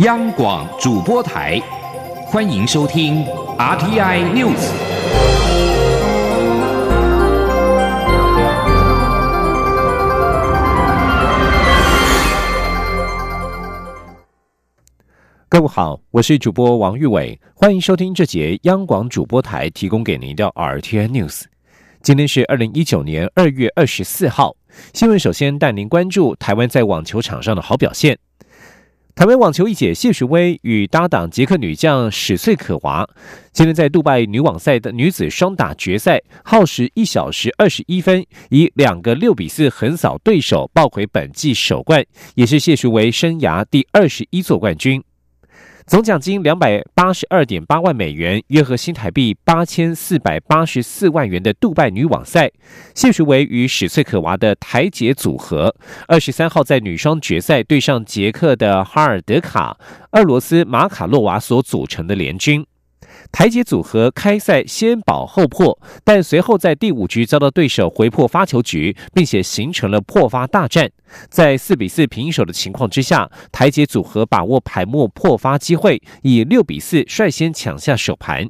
央广主播台，欢迎收听 RTI News。各位好，我是主播王玉伟，欢迎收听这节央广主播台提供给您的 RTI News。今天是二零一九年二月二十四号，新闻首先带您关注台湾在网球场上的好表现。台湾网球一姐谢淑薇与搭档捷克女将史翠可娃，今天在杜拜女网赛的女子双打决赛，耗时一小时二十一分，以两个六比四横扫对手，抱回本季首冠，也是谢淑薇生涯第二十一座冠军。总奖金两百八十二点八万美元，约合新台币八千四百八十四万元的杜拜女网赛，谢淑薇与史翠可娃的台姐组合，二十三号在女双决赛对上捷克的哈尔德卡、俄罗斯马卡洛娃所组成的联军。台姐组合开赛先保后破，但随后在第五局遭到对手回破发球局，并且形成了破发大战。在四比四平手的情况之下，台捷组合把握排末破发机会，以六比四率先抢下首盘。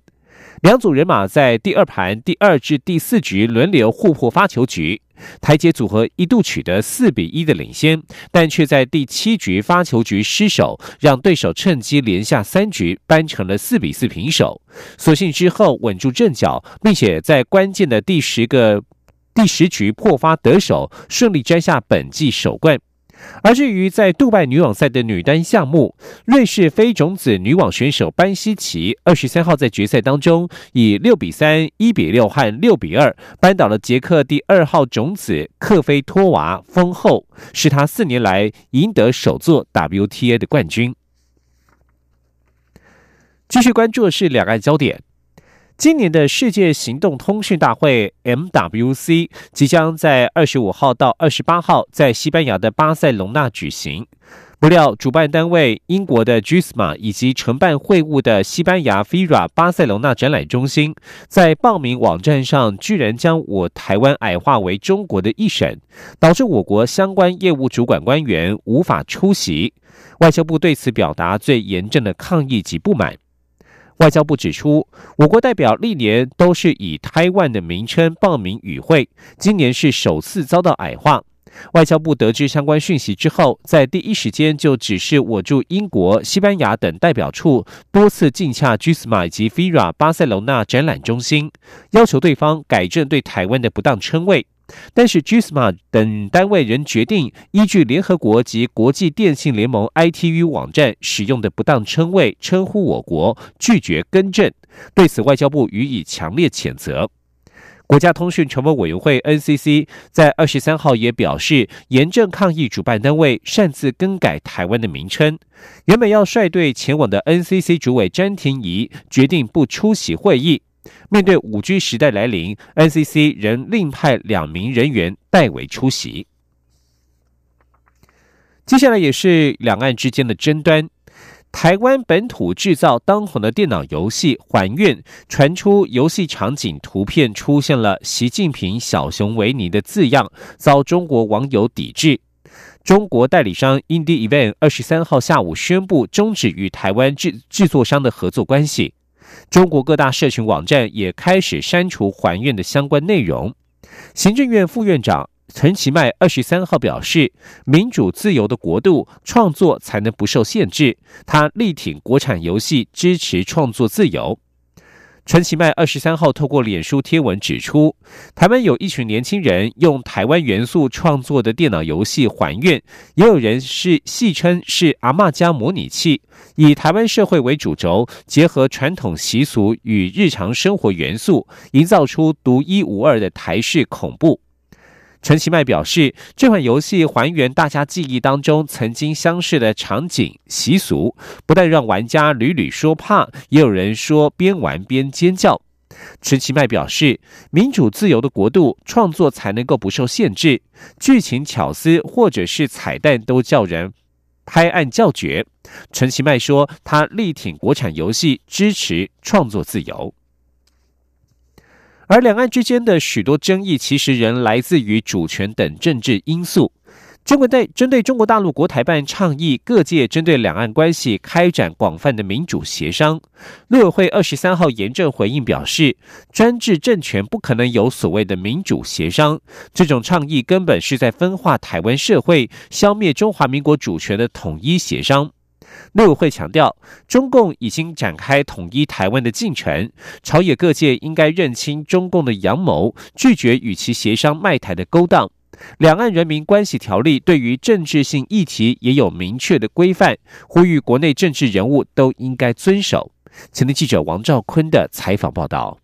两组人马在第二盘第二至第四局轮流互破发球局。台阶组合一度取得四比一的领先，但却在第七局发球局失手，让对手趁机连下三局，扳成了四比四平手。所幸之后稳住阵脚，并且在关键的第十个第十局破发得手，顺利摘下本季首冠。而至于在杜拜女网赛的女单项目，瑞士非种子女网选手班希奇二十三号在决赛当中以六比三、一比六和六比二扳倒了捷克第二号种子克菲托娃，封后，是她四年来赢得首座 WTA 的冠军。继续关注的是两岸焦点。今年的世界行动通讯大会 （MWC） 即将在二十五号到二十八号在西班牙的巴塞隆纳举行。不料，主办单位英国的 GISMA 以及承办会务的西班牙 FIRA 巴塞隆纳展览中心，在报名网站上居然将我台湾矮化为中国的一省，导致我国相关业务主管官员无法出席。外交部对此表达最严正的抗议及不满。外交部指出，我国代表历年都是以台湾的名称报名与会，今年是首次遭到矮化。外交部得知相关讯息之后，在第一时间就指示我驻英国、西班牙等代表处多次进洽 GISMA 以及 FIRA 巴塞隆那展览中心，要求对方改正对台湾的不当称谓。但是，GISMA 等单位仍决定依据联合国及国际电信联盟 ITU 网站使用的不当称谓称呼我国，拒绝更正。对此，外交部予以强烈谴责。国家通讯传播委员会 NCC 在二十三号也表示，严正抗议主办单位擅自更改台湾的名称。原本要率队前往的 NCC 主委詹廷仪决定不出席会议。面对五 G 时代来临，NCC 仍另派两名人员代为出席。接下来也是两岸之间的争端。台湾本土制造当红的电脑游戏《还愿》，传出游戏场景图片出现了“习近平小熊维尼”的字样，遭中国网友抵制。中国代理商 Indie Event 二十三号下午宣布终止与台湾制制作商的合作关系。中国各大社群网站也开始删除还愿的相关内容。行政院副院长陈其迈二十三号表示：“民主自由的国度，创作才能不受限制。”他力挺国产游戏，支持创作自由。陈其迈二十三号透过脸书贴文指出，台湾有一群年轻人用台湾元素创作的电脑游戏《还愿》，也有人是戏称是阿嬷家模拟器，以台湾社会为主轴，结合传统习俗与日常生活元素，营造出独一无二的台式恐怖。陈其迈表示，这款游戏还原大家记忆当中曾经相似的场景习俗，不但让玩家屡屡说怕，也有人说边玩边尖叫。陈其迈表示，民主自由的国度，创作才能够不受限制，剧情巧思或者是彩蛋都叫人拍案叫绝。陈其迈说，他力挺国产游戏，支持创作自由。而两岸之间的许多争议，其实仍来自于主权等政治因素。中国对针对中国大陆国台办倡议各界针对两岸关系开展广泛的民主协商，陆委会二十三号严正回应表示，专制政权不可能有所谓的民主协商，这种倡议根本是在分化台湾社会、消灭中华民国主权的统一协商。陆委会强调，中共已经展开统一台湾的进程，朝野各界应该认清中共的阳谋，拒绝与其协商卖台的勾当。两岸人民关系条例对于政治性议题也有明确的规范，呼吁国内政治人物都应该遵守。前天记者王兆坤的采访报道：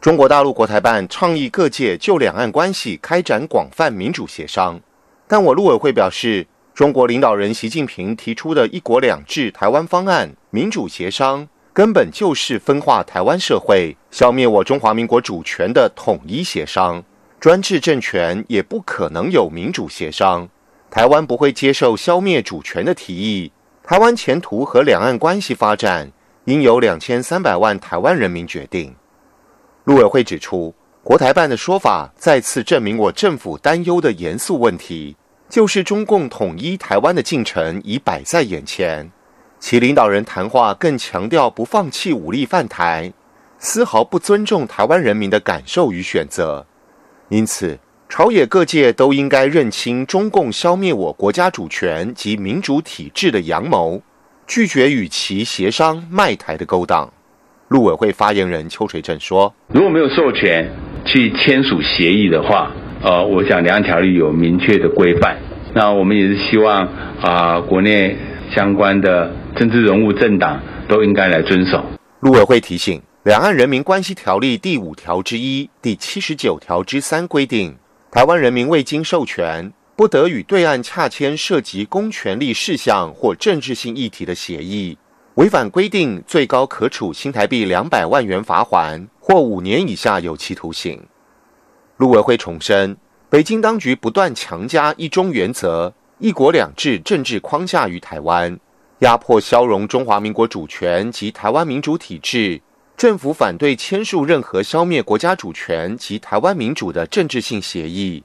中国大陆国台办倡议各界就两岸关系开展广泛民主协商，但我陆委会表示，中国领导人习近平提出的一国两制台湾方案民主协商，根本就是分化台湾社会、消灭我中华民国主权的统一协商。专制政权也不可能有民主协商，台湾不会接受消灭主权的提议。台湾前途和两岸关系发展，应由两千三百万台湾人民决定。陆委会指出，国台办的说法再次证明我政府担忧的严肃问题，就是中共统一台湾的进程已摆在眼前，其领导人谈话更强调不放弃武力犯台，丝毫不尊重台湾人民的感受与选择。因此，朝野各界都应该认清中共消灭我国家主权及民主体制的阳谋，拒绝与其协商卖台的勾当。陆委会发言人邱垂正说：“如果没有授权去签署协议的话，呃，我想两岸条例有明确的规范。那我们也是希望啊，国内相关的政治人物、政党都应该来遵守。”陆委会提醒。《两岸人民关系条例》第五条之一、第七十九条之三规定，台湾人民未经授权，不得与对岸洽签涉及公权力事项或政治性议题的协议。违反规定，最高可处新台币两百万元罚款或五年以下有期徒刑。陆委会重申，北京当局不断强加“一中”原则、“一国两制”政治框架于台湾，压迫消融中华民国主权及台湾民主体制。政府反对签署任何消灭国家主权及台湾民主的政治性协议，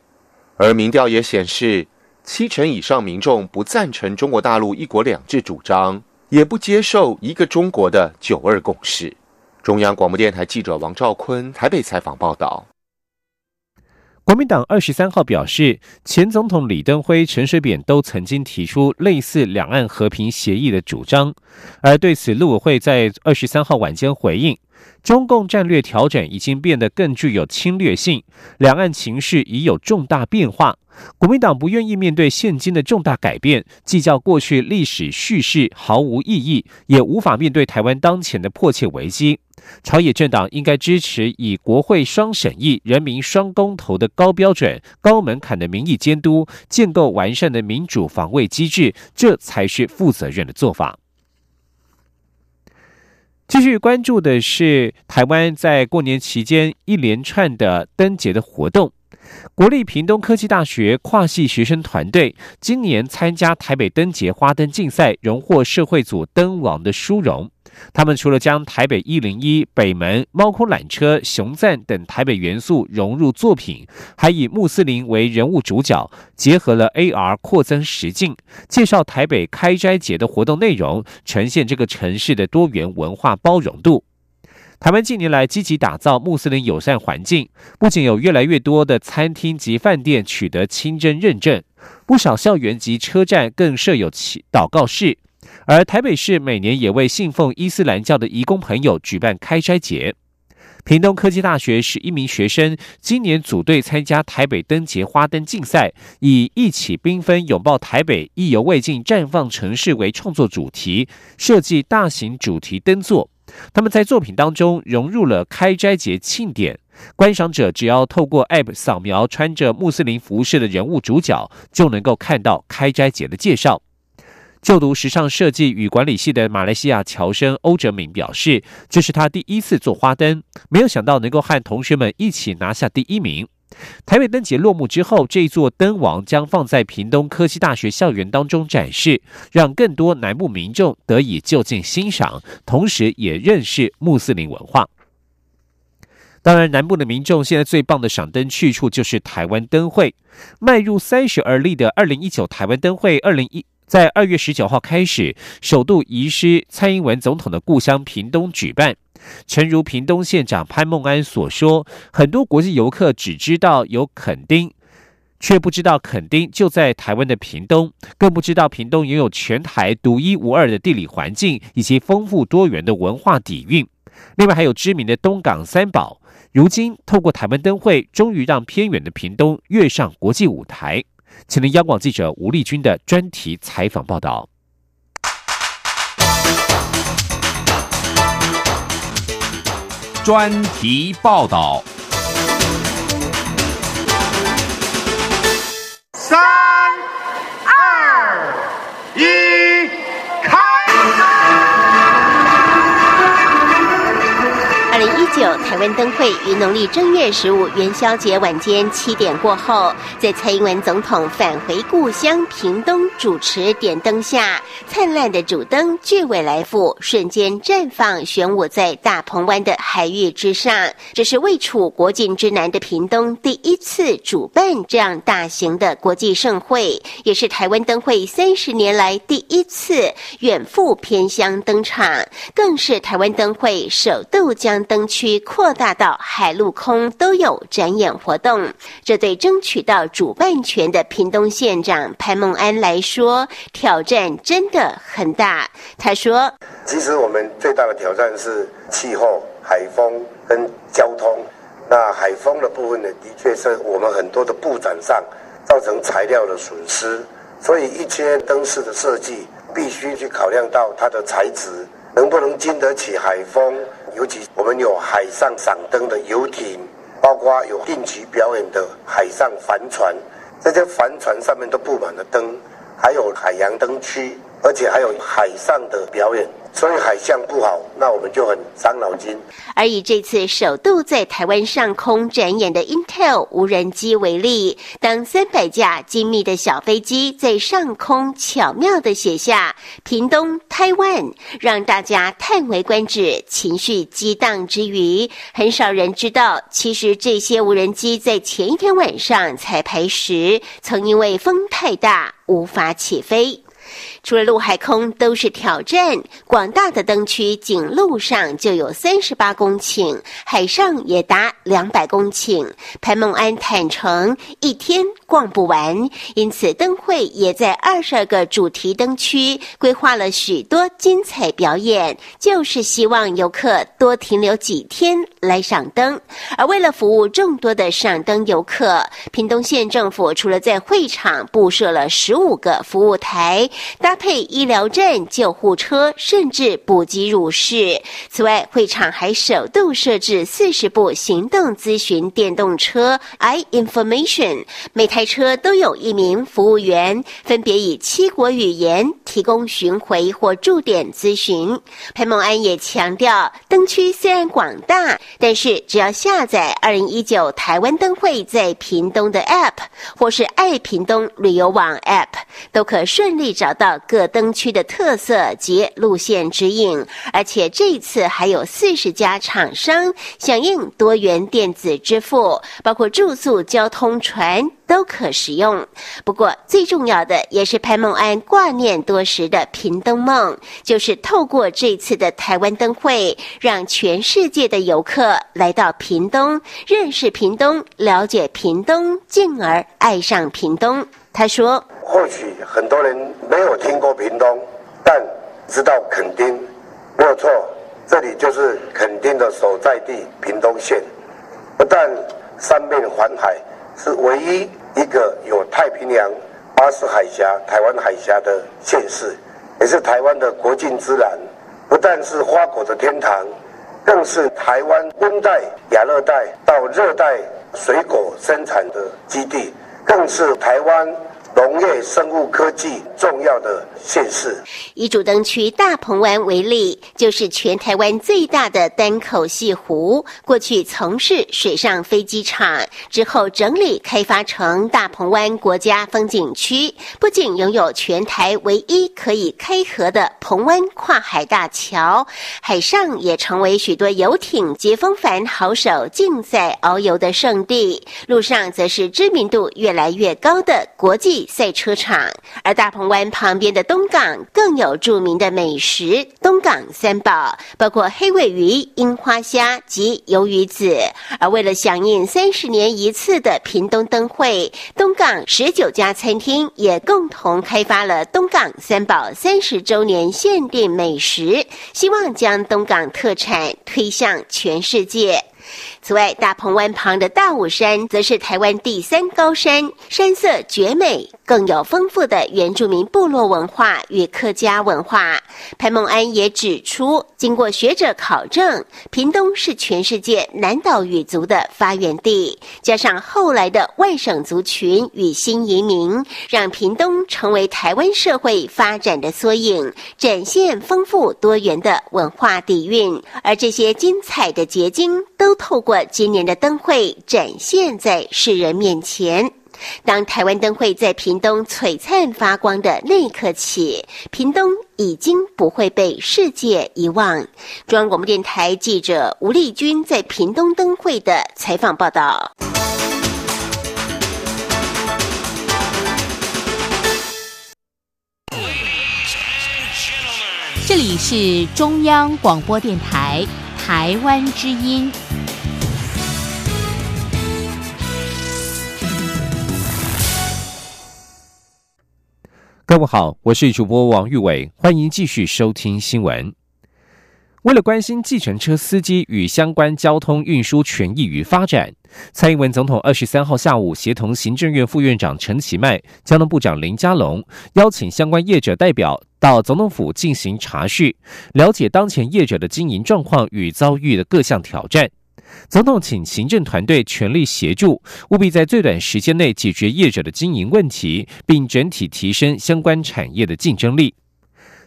而民调也显示，七成以上民众不赞成中国大陆“一国两制”主张，也不接受一个中国的“九二共识”。中央广播电台记者王兆坤台北采访报道。国民党二十三号表示，前总统李登辉、陈水扁都曾经提出类似两岸和平协议的主张，而对此，陆委会在二十三号晚间回应。中共战略调整已经变得更具有侵略性，两岸情势已有重大变化。国民党不愿意面对现今的重大改变，计较过去历史叙事毫无意义，也无法面对台湾当前的迫切危机。朝野政党应该支持以国会双审议、人民双公投的高标准、高门槛的民意监督，建构完善的民主防卫机制，这才是负责任的做法。继续关注的是台湾在过年期间一连串的灯节的活动。国立屏东科技大学跨系学生团队今年参加台北灯节花灯竞赛，荣获社会组灯王的殊荣。他们除了将台北一零一、北门、猫空缆车、熊赞等台北元素融入作品，还以穆斯林为人物主角，结合了 AR 扩增实境，介绍台北开斋节的活动内容，呈现这个城市的多元文化包容度。台湾近年来积极打造穆斯林友善环境，不仅有越来越多的餐厅及饭店取得清真认证，不少校园及车站更设有祈祷告室。而台北市每年也为信奉伊斯兰教的移工朋友举办开斋节。屏东科技大学十一名学生今年组队参加台北灯节花灯竞赛，以“一起缤纷拥抱台北，意犹未尽绽放城市”为创作主题，设计大型主题灯座。他们在作品当中融入了开斋节庆典，观赏者只要透过 App 扫描穿着穆斯林服饰的人物主角，就能够看到开斋节的介绍。就读时尚设计与管理系的马来西亚侨生欧哲敏表示，这是他第一次做花灯，没有想到能够和同学们一起拿下第一名。台北灯节落幕之后，这座灯王将放在屏东科技大学校园当中展示，让更多南部民众得以就近欣赏，同时也认识穆斯林文化。当然，南部的民众现在最棒的赏灯去处就是台湾灯会。迈入三十而立的二零一九台湾灯会，二零一在二月十九号开始，首度移师蔡英文总统的故乡屏东举办。诚如屏东县长潘孟安所说，很多国际游客只知道有垦丁，却不知道垦丁就在台湾的屏东，更不知道屏东拥有全台独一无二的地理环境以及丰富多元的文化底蕴。另外，还有知名的东港三宝。如今，透过台湾灯会，终于让偏远的屏东跃上国际舞台。请听央广记者吴丽君的专题采访报道。专题报道。九台湾灯会于农历正月十五元宵节晚间七点过后，在蔡英文总统返回故乡屏东主持点灯下，灿烂的主灯巨尾来复，瞬间绽放，悬舞在大鹏湾的海域之上。这是位处国境之南的屏东第一次主办这样大型的国际盛会，也是台湾灯会三十年来第一次远赴偏乡登场，更是台湾灯会首度将灯区扩大到海陆空都有展演活动，这对争取到主办权的屏东县长潘孟安来说，挑战真的很大。他说：“其实我们最大的挑战是气候、海风跟交通。那海风的部分呢，的确是我们很多的布展上造成材料的损失，所以一些灯饰的设计必须去考量到它的材质能不能经得起海风。”尤其我们有海上赏灯的游艇，包括有定期表演的海上帆船，这些帆船上面都布满了灯，还有海洋灯区，而且还有海上的表演。所以海象不好，那我们就很伤脑筋。而以这次首度在台湾上空展演的 Intel 无人机为例，当三百架精密的小飞机在上空巧妙的写下“屏东台湾”，让大家叹为观止、情绪激荡之余，很少人知道，其实这些无人机在前一天晚上彩排时，曾因为风太大无法起飞。除了陆海空都是挑战，广大的灯区仅陆上就有三十八公顷，海上也达两百公顷。潘孟安坦诚，一天逛不完，因此灯会也在二十二个主题灯区规划了许多精彩表演，就是希望游客多停留几天来赏灯。而为了服务众多的赏灯游客，屏东县政府除了在会场布设了十五个服务台。搭配医疗站、救护车，甚至补给乳室。此外，会场还首度设置四十部行动咨询电动车 （i information），每台车都有一名服务员，分别以七国语言提供巡回或驻点咨询。潘孟安也强调，灯区虽然广大，但是只要下载二零一九台湾灯会在屏东的 App，或是爱屏东旅游网 App，都可顺利找到。各灯区的特色及路线指引，而且这次还有四十家厂商响应多元电子支付，包括住宿、交通、船都可使用。不过最重要的，也是潘孟安挂念多时的屏东梦，就是透过这次的台湾灯会，让全世界的游客来到屏东，认识屏东，了解屏东，进而爱上屏东。他说。或许很多人没有听过屏东，但知道垦丁，没错，这里就是垦丁的所在地屏东县。不但三面环海，是唯一一个有太平洋、巴士海峡、台湾海峡的县市，也是台湾的国境之南。不但是花果的天堂，更是台湾温带、亚热带到热带水果生产的基地，更是台湾。农业生物科技重要的县市。以主灯区大鹏湾为例，就是全台湾最大的单口系湖。过去从事水上飞机场，之后整理开发成大鹏湾国家风景区。不仅拥有全台唯一可以开河的鹏湾跨海大桥，海上也成为许多游艇、接风帆好手竞赛遨游的圣地。路上则是知名度越来越高的国际赛车场。而大鹏湾旁边的东港更有著名的美食——东港三宝，包括黑尾鱼、樱花虾及鱿鱼子。而为了响应三十年一次的屏东灯会，东港十九家餐厅也共同开发了东港三宝三十周年限定美食，希望将东港特产推向全世界。此外，大鹏湾旁的大武山则是台湾第三高山，山色绝美，更有丰富的原住民部落文化与客家文化。潘孟安也指出，经过学者考证，屏东是全世界南岛语族的发源地，加上后来的外省族群与新移民，让屏东成为台湾社会发展的缩影，展现丰富多元的文化底蕴。而这些精彩的结晶，都透过今年的灯会展现在世人面前。当台湾灯会在屏东璀璨发光的那一刻起，屏东已经不会被世界遗忘。中央广播电台记者吴丽君在屏东灯会的采访报道。这里是中央广播电台台湾之音。各位好，我是主播王玉伟，欢迎继续收听新闻。为了关心计程车司机与相关交通运输权益与发展，蔡英文总统二十三号下午协同行政院副院长陈其迈、交通部长林佳龙，邀请相关业者代表到总统府进行查叙，了解当前业者的经营状况与遭遇的各项挑战。总统请行政团队全力协助，务必在最短时间内解决业者的经营问题，并整体提升相关产业的竞争力。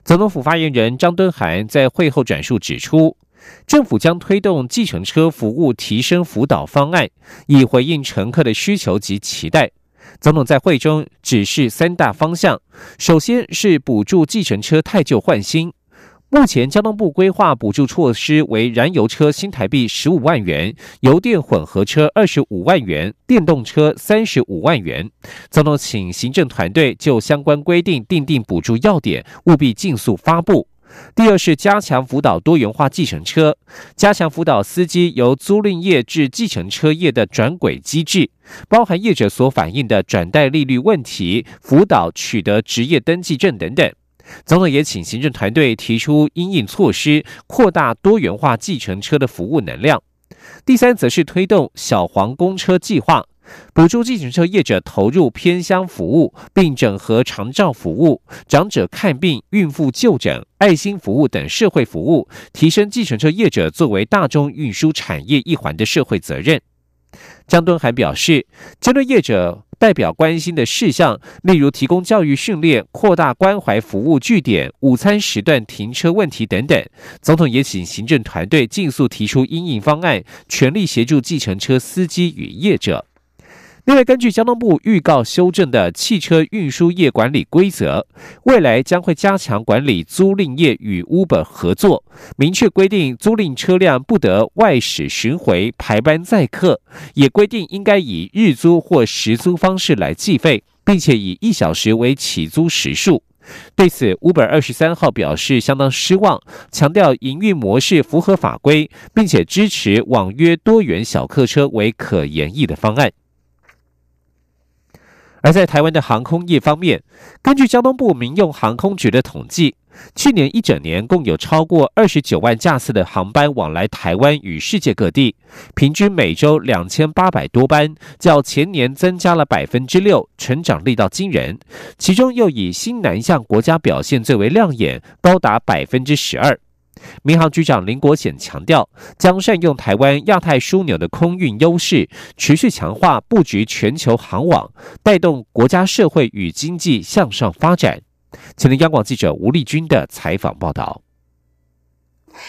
总统府发言人张敦涵在会后转述指出，政府将推动计程车服务提升辅导方案，以回应乘客的需求及期待。总统在会中指示三大方向，首先是补助计程车太旧换新。目前交通部规划补助措施为燃油车新台币十五万元，油电混合车二十五万元，电动车三十五万元。总统请行政团队就相关规定订定补助要点，务必尽速发布。第二是加强辅导多元化计程车，加强辅导司机由租赁业至计程车业的转轨机制，包含业者所反映的转贷利率问题，辅导取得职业登记证等等。总统也请行政团队提出因应措施，扩大多元化计程车的服务能量。第三，则是推动小黄公车计划，补助计程车业者投入偏乡服务，并整合长照服务、长者看病、孕妇就诊、爱心服务等社会服务，提升计程车业者作为大众运输产业一环的社会责任。张敦还表示，针对业者。代表关心的事项，例如提供教育训练、扩大关怀服务据点、午餐时段停车问题等等。总统也请行政团队尽速提出应应方案，全力协助计程车司机与业者。另外，根据交通部预告修正的汽车运输业管理规则，未来将会加强管理租赁业与 Uber 合作，明确规定租赁车辆不得外驶巡回、排班载客，也规定应该以日租或时租方式来计费，并且以一小时为起租时数。对此，Uber 二十三号表示相当失望，强调营运模式符合法规，并且支持网约多元小客车为可研议的方案。而在台湾的航空业方面，根据交通部民用航空局的统计，去年一整年共有超过二十九万架次的航班往来台湾与世界各地，平均每周两千八百多班，较前年增加了百分之六，成长力道惊人。其中又以新南向国家表现最为亮眼，高达百分之十二。民航局长林国显强调，将善用台湾亚太枢纽的空运优势，持续强化布局全球航网，带动国家社会与经济向上发展。请听央广记者吴丽君的采访报道。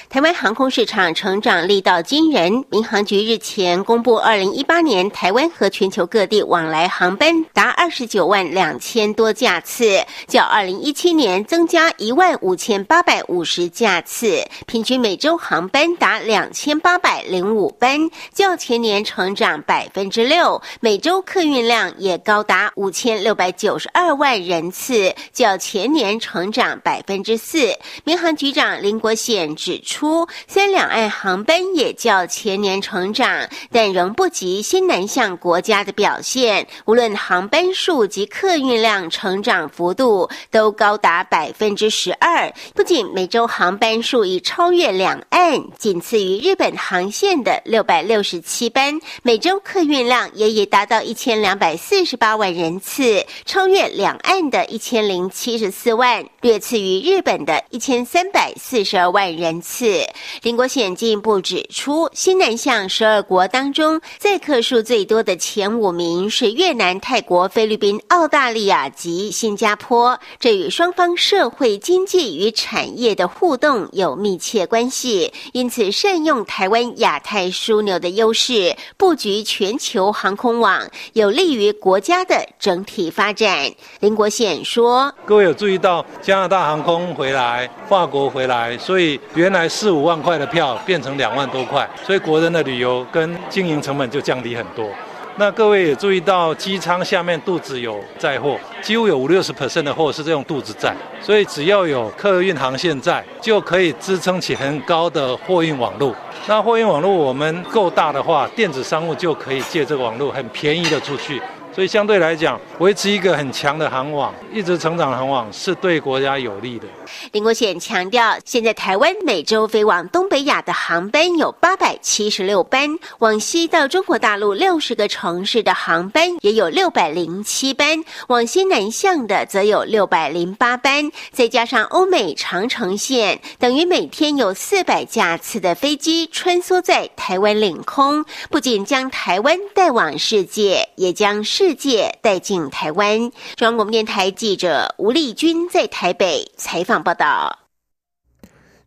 台湾航空市场成长力道惊人。民航局日前公布，二零一八年台湾和全球各地往来航班达二十九万两千多架次，较二零一七年增加一万五千八百五十架次，平均每周航班达两千八百零五班，较前年成长百分之六。每周客运量也高达五千六百九十二万人次，较前年成长百分之四。民航局长林国显指。出，虽然两岸航班也较前年成长，但仍不及新南向国家的表现。无论航班数及客运量成长幅度，都高达百分之十二。不仅每周航班数已超越两岸，仅次于日本航线的六百六十七班，每周客运量也已达到一千两百四十八万人次，超越两岸的一千零七十四万，略次于日本的一千三百四十二万人次。次，林国显进一步指出，新南向十二国当中，载客数最多的前五名是越南、泰国、菲律宾、澳大利亚及新加坡。这与双方社会经济与产业的互动有密切关系。因此，善用台湾亚太枢纽的优势，布局全球航空网，有利于国家的整体发展。林国显说：“各位有注意到加拿大航空回来，法国回来，所以原来。”四五万块的票变成两万多块，所以国人的旅游跟经营成本就降低很多。那各位也注意到，机舱下面肚子有载货，几乎有五六十 percent 的货是这种肚子载，所以只要有客运航线在，就可以支撑起很高的货运网络。那货运网络我们够大的话，电子商务就可以借这个网络很便宜的出去。所以相对来讲，维持一个很强的航网，一直成长的航网是对国家有利的。林国显强调，现在台湾每周飞往东北亚的航班有八百七十六班，往西到中国大陆六十个城市的航班也有六百零七班，往西南向的则有六百零八班，再加上欧美长城线，等于每天有四百架次的飞机穿梭在台湾领空，不仅将台湾带往世界，也将世。世界带进台湾。中央广播电台记者吴丽君在台北采访报道。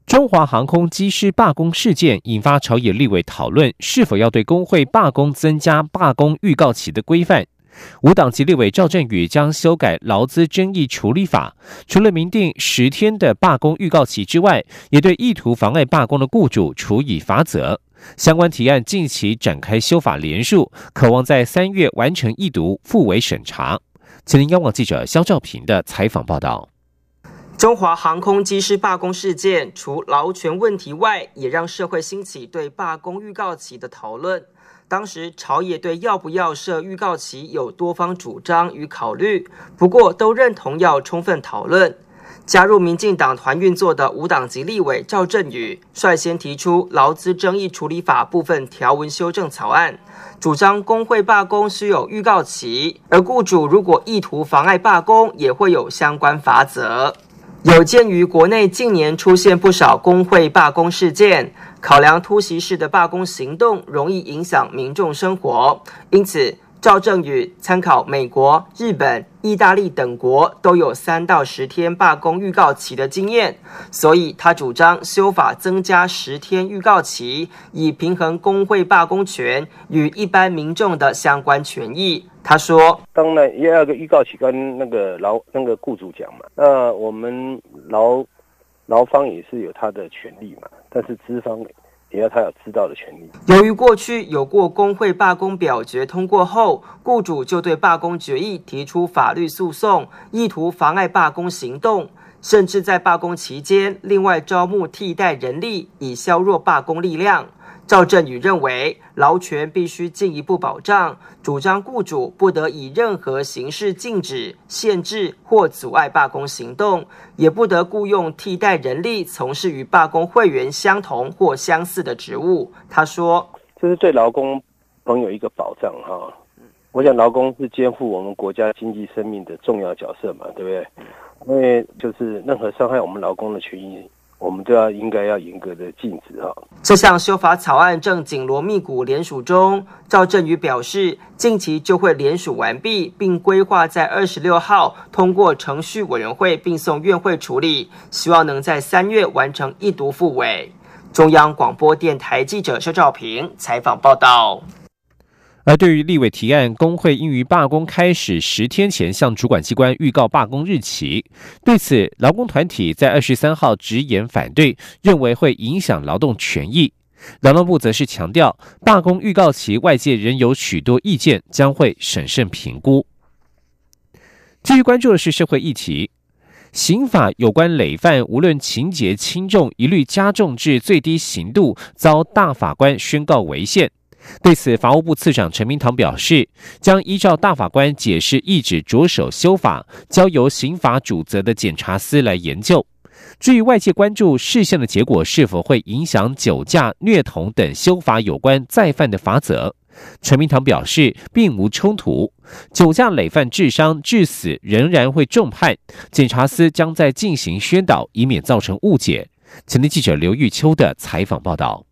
中华航空机师罢工事件引发朝野立委讨论，是否要对工会罢工增加罢工预告期的规范。无党籍立委赵振宇将修改劳资争议处理法，除了明定十天的罢工预告期之外，也对意图妨碍罢工的雇主处以罚则。相关提案近期展开修法联署，渴望在三月完成一读复委审查。吉林央广记者肖兆平的采访报道：中华航空机师罢工事件，除劳权问题外，也让社会兴起对罢工预告期的讨论。当时朝野对要不要设预告期有多方主张与考虑，不过都认同要充分讨论。加入民进党团运作的无党籍立委赵振宇率先提出劳资争议处理法部分条文修正草案，主张工会罢工需有预告期，而雇主如果意图妨碍罢工，也会有相关法则。有鉴于国内近年出现不少工会罢工事件，考量突袭式的罢工行动容易影响民众生活，因此。赵正宇参考美国、日本、意大利等国都有三到十天罢工预告期的经验，所以他主张修法增加十天预告期，以平衡工会罢工权与一般民众的相关权益。他说：“当然也要个预告期跟那个劳那个雇主讲嘛，那我们劳劳方也是有他的权利嘛，但是资方。”也要他有知道的权利。由于过去有过工会罢工表决通过后，雇主就对罢工决议提出法律诉讼，意图妨碍罢工行动，甚至在罢工期间另外招募替代人力，以削弱罢工力量。赵振宇认为，劳权必须进一步保障，主张雇主不得以任何形式禁止、限制或阻碍罢工行动，也不得雇用替代人力从事与罢工会员相同或相似的职务。他说：“这是对劳工朋友一个保障哈。我想劳工是肩负我们国家经济生命的重要角色嘛，对不对？因为就是任何伤害我们劳工的权益，我们都要应该要严格的禁止哈。这项修法草案正紧锣密鼓联署中，赵振宇表示，近期就会联署完毕，并规划在二十六号通过程序委员会，并送院会处理，希望能在三月完成一读复委。中央广播电台记者肖兆平采访报道。而对于立委提案，工会应于罢工开始十天前向主管机关预告罢工日期。对此，劳工团体在二十三号直言反对，认为会影响劳动权益。劳动部则是强调，罢工预告期外界仍有许多意见，将会审慎评估。继续关注的是社会议题，刑法有关累犯，无论情节轻重，一律加重至最低刑度，遭大法官宣告违宪。对此，法务部次长陈明堂表示，将依照大法官解释意旨着手修法，交由刑法主责的检察司来研究。至于外界关注事项的结果是否会影响酒驾、虐童等修法有关再犯的法则，陈明堂表示并无冲突。酒驾累犯致伤致死仍然会重判，检察司将在进行宣导，以免造成误解。前天记者刘玉秋的采访报道。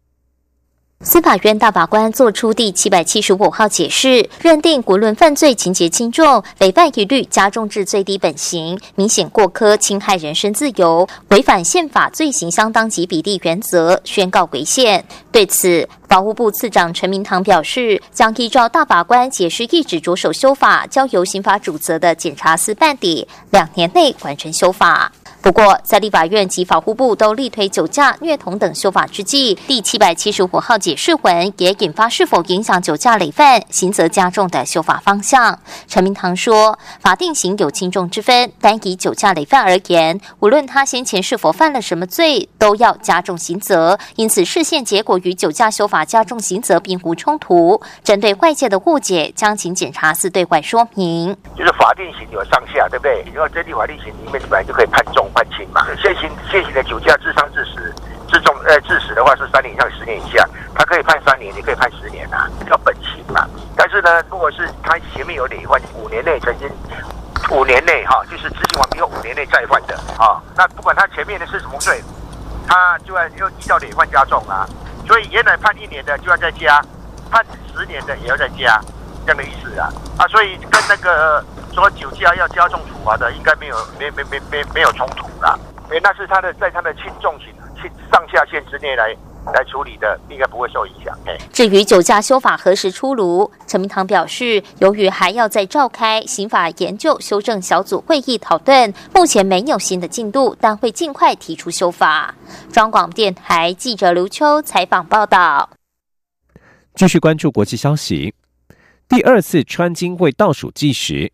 司法院大法官作出第七百七十五号解释，认定国论犯罪情节轻重，累犯一律加重至最低本刑，明显过苛，侵害人身自由，违反宪法罪行相当及比例原则，宣告违宪。对此，法务部次长陈明堂表示，将依照大法官解释意旨着手修法，交由刑法主责的检察司办理，两年内完成修法。不过，在立法院及法务部都力推酒驾、虐童等修法之际，第七百七十五号解释文也引发是否影响酒驾累犯、刑责加重的修法方向。陈明堂说，法定刑有轻重之分，单以酒驾累犯而言，无论他先前是否犯了什么罪，都要加重刑责。因此，视线结果与酒驾修法加重刑责并无冲突。针对外界的误解，将请检察司对外说明。就是法定刑有上下，对不对？如果针对法定刑里面本来就可以判重。判轻嘛，现行现行的酒驾致伤致死致重呃致死的话是三年以上十年以下，他可以判三年，也可以判十年啊，叫本刑嘛。但是呢，如果是他前面有累犯，五年内曾经五年内哈，就是执行完毕后五年内再犯的啊，那不管他前面的是什么罪，他就要又依照累犯加重啊。所以原来判一年的就要再加，判十年的也要再加，这样的意思啊啊，所以跟那个。说酒驾要加重处罚的，应该没有没没没没没有冲突啦。哎，那是他的在他的轻重刑轻上下限之内来来处理的，应该不会受影响。哎，至于酒驾修法何时出炉，陈明堂表示，由于还要再召开刑法研究修正小组会议讨论，目前没有新的进度，但会尽快提出修法。中广电台记者刘秋采访报道。继续关注国际消息，第二次川金会倒数计时。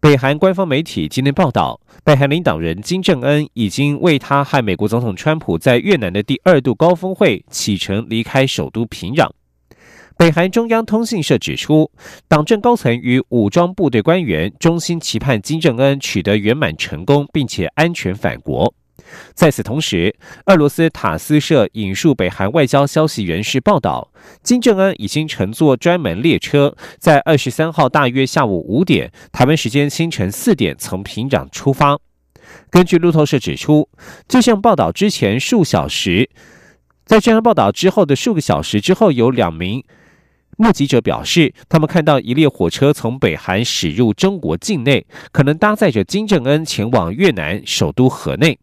北韩官方媒体今天报道，北韩领导人金正恩已经为他和美国总统川普在越南的第二度高峰会启程离开首都平壤。北韩中央通讯社指出，党政高层与武装部队官员衷心期盼金正恩取得圆满成功，并且安全返国。在此同时，俄罗斯塔斯社引述北韩外交消息人士报道，金正恩已经乘坐专门列车，在二十三号大约下午五点（台湾时间清晨四点）从平壤出发。根据路透社指出，这项报道之前数小时，在这项报道之后的数个小时之后，有两名目击者表示，他们看到一列火车从北韩驶入中国境内，可能搭载着金正恩前往越南首都河内。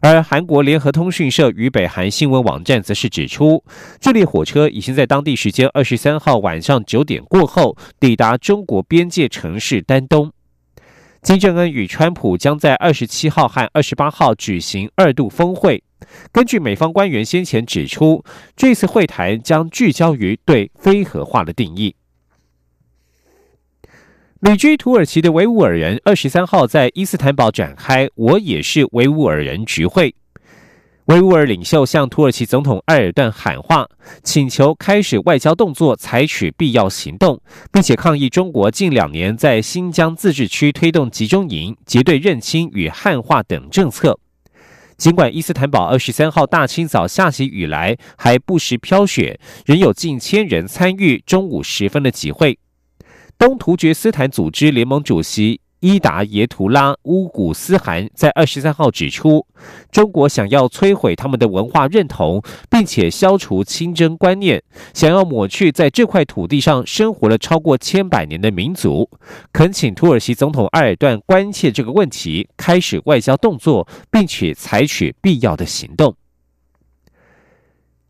而韩国联合通讯社与北韩新闻网站则是指出，这列火车已经在当地时间二十三号晚上九点过后抵达中国边界城市丹东。金正恩与川普将在二十七号和二十八号举行二度峰会。根据美方官员先前指出，这次会谈将聚焦于对非核化的定义。旅居土耳其的维吾尔人二十三号在伊斯坦堡展开“我也是维吾尔人”聚会。维吾尔领袖向土耳其总统埃尔段喊话，请求开始外交动作，采取必要行动，并且抗议中国近两年在新疆自治区推动集中营、结对认亲与汉化等政策。尽管伊斯坦堡二十三号大清早下起雨来，还不时飘雪，仍有近千人参与中午时分的集会。东突厥斯坦组织联盟主席伊达耶图拉·乌古斯汗在二十三号指出，中国想要摧毁他们的文化认同，并且消除清真观念，想要抹去在这块土地上生活了超过千百年的民族，恳请土耳其总统埃尔段关切这个问题，开始外交动作，并且采取必要的行动。